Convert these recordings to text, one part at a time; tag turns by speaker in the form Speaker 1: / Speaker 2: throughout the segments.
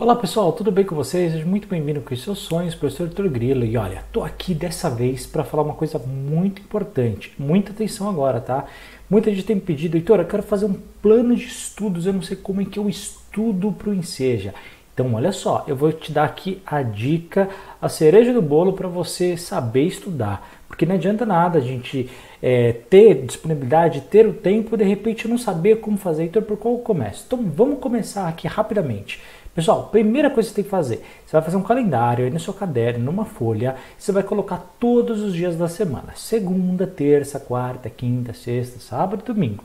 Speaker 1: Olá pessoal, tudo bem com vocês? Seja muito bem-vindo com os seus sonhos, professor Arthur Grilo. E olha, tô aqui dessa vez para falar uma coisa muito importante. Muita atenção agora, tá? Muita gente tem me pedido, Heitor, eu quero fazer um plano de estudos, eu não sei como é que eu estudo para o Enseja. Então, olha só, eu vou te dar aqui a dica, a cereja do bolo para você saber estudar. Porque não adianta nada a gente é, ter disponibilidade, ter o tempo, de repente não saber como fazer. Então, por qual eu começo? Então, vamos começar aqui rapidamente. Pessoal, primeira coisa que você tem que fazer, você vai fazer um calendário aí no seu caderno, numa folha, você vai colocar todos os dias da semana, segunda, terça, quarta, quinta, sexta, sábado, domingo.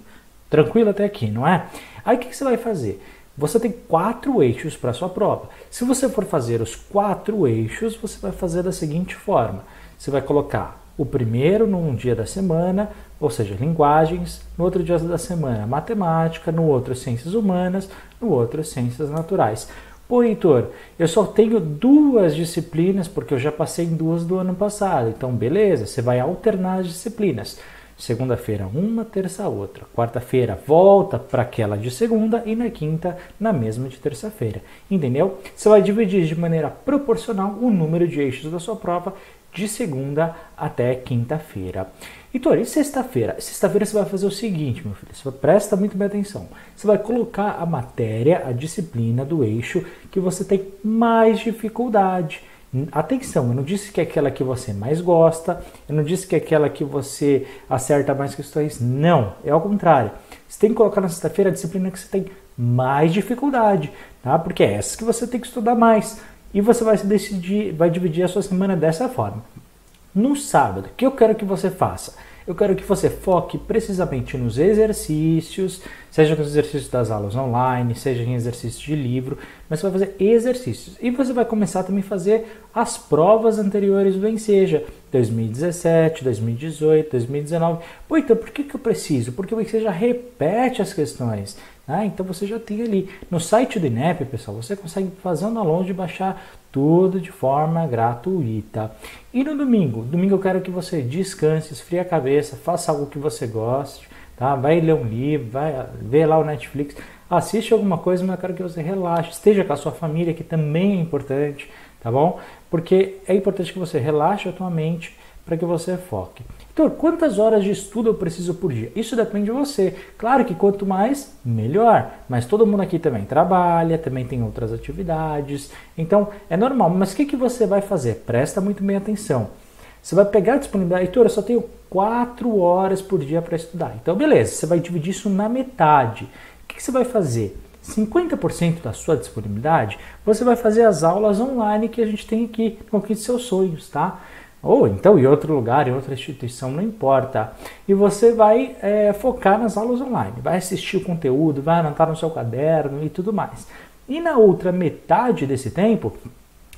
Speaker 1: Tranquilo até aqui, não é? Aí o que você vai fazer? Você tem quatro eixos para sua prova. Se você for fazer os quatro eixos, você vai fazer da seguinte forma: você vai colocar o primeiro num dia da semana, ou seja, linguagens, no outro dia da semana, matemática, no outro, ciências humanas, no outro, ciências naturais. Pô, Heitor, eu só tenho duas disciplinas porque eu já passei em duas do ano passado. Então, beleza, você vai alternar as disciplinas. Segunda-feira uma, terça outra. Quarta-feira volta para aquela de segunda e na quinta na mesma de terça-feira. Entendeu? Você vai dividir de maneira proporcional o número de eixos da sua prova de segunda até quinta-feira. Então, e sexta-feira? Sexta-feira você vai fazer o seguinte, meu filho, você presta muito bem atenção. Você vai colocar a matéria, a disciplina do eixo que você tem mais dificuldade. Atenção, eu não disse que é aquela que você mais gosta, eu não disse que é aquela que você acerta mais questões. Não, é ao contrário. Você tem que colocar na sexta-feira a disciplina que você tem mais dificuldade, tá? Porque é essa que você tem que estudar mais. E você vai decidir, vai dividir a sua semana dessa forma. No sábado, o que eu quero que você faça? Eu quero que você foque precisamente nos exercícios, seja nos exercícios das aulas online, seja em exercícios de livro, mas você vai fazer exercícios. E você vai começar também a fazer as provas anteriores do Enseja, 2017, 2018, 2019. Pô, então por que, que eu preciso? Porque o Enseja repete as questões. Né? Então você já tem ali. No site do INEP, pessoal, você consegue fazer um download e baixar tudo de forma gratuita. E no domingo? Domingo eu quero que você descanse, esfrie a cabeça, faça algo que você goste, tá? Vai ler um livro, vai ver lá o Netflix, assiste alguma coisa, mas eu quero que você relaxe, esteja com a sua família, que também é importante, tá bom? Porque é importante que você relaxe a sua mente para que você foque. Então, quantas horas de estudo eu preciso por dia? Isso depende de você. Claro que quanto mais, melhor. Mas todo mundo aqui também trabalha, também tem outras atividades. Então, é normal. Mas o que, que você vai fazer? Presta muito bem atenção. Você vai pegar a disponibilidade. Heitor, eu só tenho 4 horas por dia para estudar. Então, beleza. Você vai dividir isso na metade. O que, que você vai fazer? 50% da sua disponibilidade, você vai fazer as aulas online que a gente tem aqui Conquiste Seus Sonhos, tá? Ou então em outro lugar, em outra instituição, não importa. E você vai é, focar nas aulas online, vai assistir o conteúdo, vai anotar no seu caderno e tudo mais. E na outra metade desse tempo,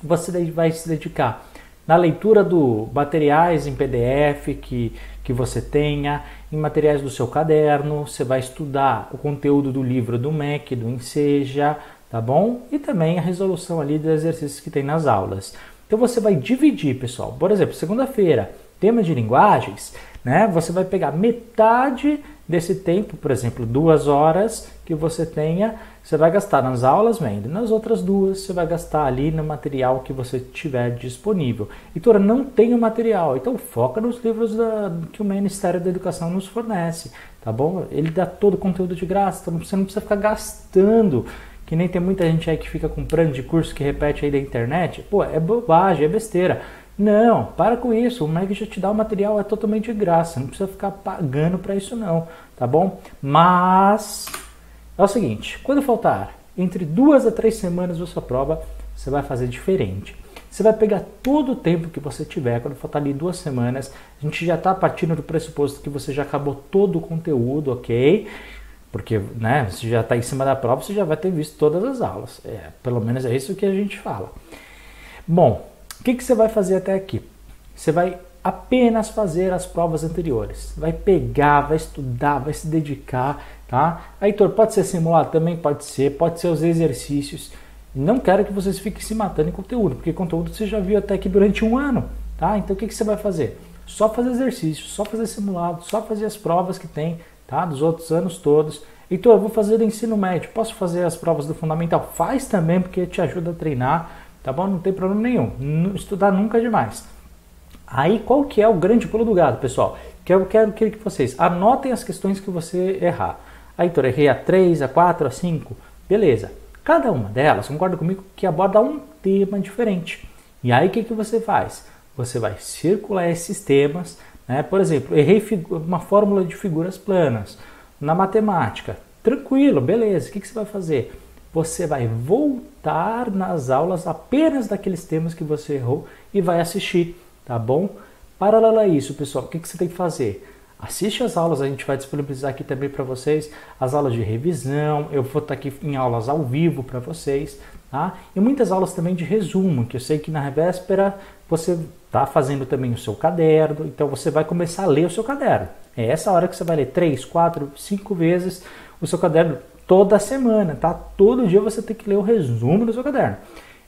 Speaker 1: você vai se dedicar na leitura do materiais em PDF que, que você tenha, em materiais do seu caderno, você vai estudar o conteúdo do livro do MEC, do Enseja, tá bom? E também a resolução ali dos exercícios que tem nas aulas. Então você vai dividir, pessoal. Por exemplo, segunda-feira, tema de linguagens, né? Você vai pegar metade desse tempo, por exemplo, duas horas que você tenha, você vai gastar nas aulas vendo. Nas outras duas, você vai gastar ali no material que você tiver disponível. Heitor, não tem o material, então foca nos livros da, que o Ministério da Educação nos fornece, tá bom? Ele dá todo o conteúdo de graça, então você não precisa ficar gastando que nem tem muita gente aí que fica comprando de curso que repete aí da internet. Pô, é bobagem, é besteira. Não, para com isso. O Meg já te dá o material, é totalmente de graça. Não precisa ficar pagando para isso não, tá bom? Mas é o seguinte, quando faltar entre duas a três semanas da sua prova, você vai fazer diferente. Você vai pegar todo o tempo que você tiver, quando faltar ali duas semanas, a gente já está partindo do pressuposto que você já acabou todo o conteúdo, ok? Porque né, você já está em cima da prova, você já vai ter visto todas as aulas. É, pelo menos é isso que a gente fala. Bom, o que, que você vai fazer até aqui? Você vai apenas fazer as provas anteriores. Vai pegar, vai estudar, vai se dedicar, tá? Heitor, pode ser simulado? Também pode ser. Pode ser os exercícios. Não quero que vocês fiquem se matando em conteúdo, porque conteúdo você já viu até aqui durante um ano, tá? Então, o que, que você vai fazer? Só fazer exercício, só fazer simulado, só fazer as provas que tem, tá? Dos outros anos todos. Heitor, eu vou fazer do ensino médio, posso fazer as provas do fundamental? Faz também, porque te ajuda a treinar, tá bom? Não tem problema nenhum. Estudar nunca é demais. Aí qual que é o grande pulo do gado, pessoal? Que eu quero que vocês anotem as questões que você errar. Aí, Heitor, errei a 3, a 4, a 5. Beleza. Cada uma delas, concorda comigo, que aborda um tema diferente. E aí o que, que você faz? Você vai circular esses temas, né? Por exemplo, errei uma fórmula de figuras planas na matemática. Tranquilo, beleza. O que, que você vai fazer? Você vai voltar nas aulas apenas daqueles temas que você errou e vai assistir, tá bom? Paralelo a isso, pessoal, o que, que você tem que fazer? Assiste as aulas, a gente vai disponibilizar aqui também para vocês as aulas de revisão. Eu vou estar aqui em aulas ao vivo para vocês, tá? E muitas aulas também de resumo, que eu sei que na véspera você está fazendo também o seu caderno, então você vai começar a ler o seu caderno. É essa hora que você vai ler três, quatro, cinco vezes o seu caderno toda semana, tá? Todo dia você tem que ler o resumo do seu caderno.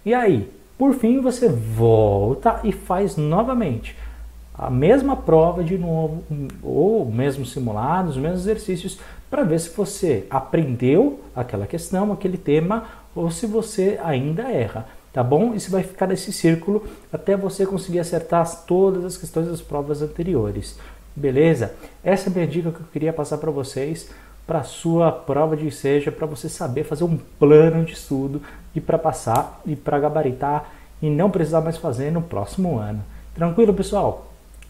Speaker 1: E aí, por fim, você volta e faz novamente a mesma prova de novo, ou mesmo simulados, os mesmos exercícios, para ver se você aprendeu aquela questão, aquele tema, ou se você ainda erra, tá bom? E você vai ficar nesse círculo até você conseguir acertar todas as questões das provas anteriores. Beleza? Essa é a minha dica que eu queria passar para vocês para sua prova de seja, para você saber fazer um plano de estudo e para passar e para gabaritar e não precisar mais fazer no próximo ano. Tranquilo, pessoal?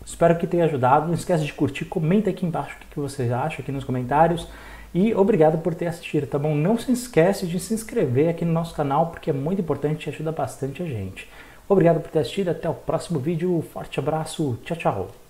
Speaker 1: Espero que tenha ajudado. Não esquece de curtir, comenta aqui embaixo o que vocês acham aqui nos comentários. E obrigado por ter assistido, tá bom? Não se esquece de se inscrever aqui no nosso canal, porque é muito importante e ajuda bastante a gente. Obrigado por ter assistido, até o próximo vídeo. Forte abraço, tchau, tchau.